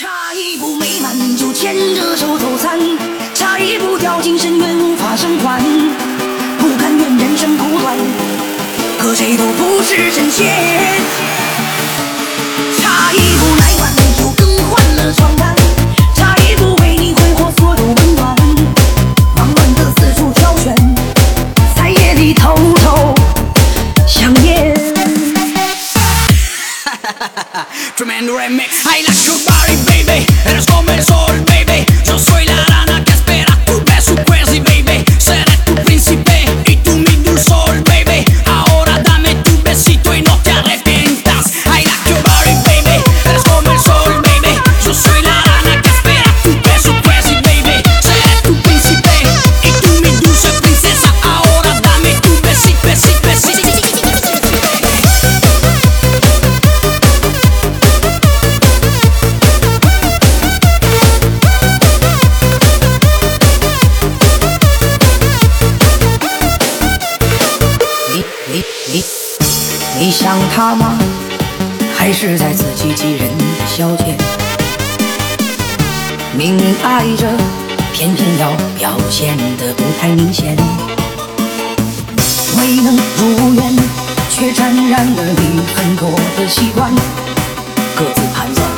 差一步美满就牵着手走散差一步掉进深渊无法生还不甘愿人生苦短可谁都不是神仙差一步来晚就更换了床单 Tremendo Remix. I like your body, baby Eres como el sol, baby. Yo soy la 他吗？还是在自欺欺人的消遣？明明爱着，偏偏要表现得不太明显。未能如愿，却沾染了你很多的习惯，各自盘算。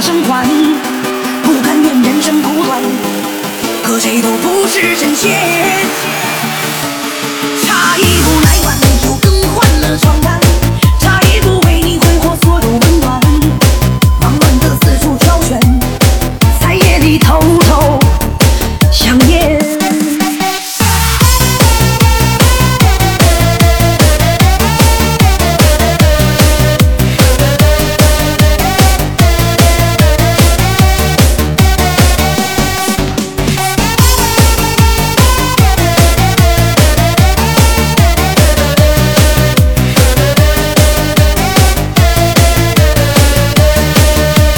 生还。不甘愿人生苦短可谁都不是神仙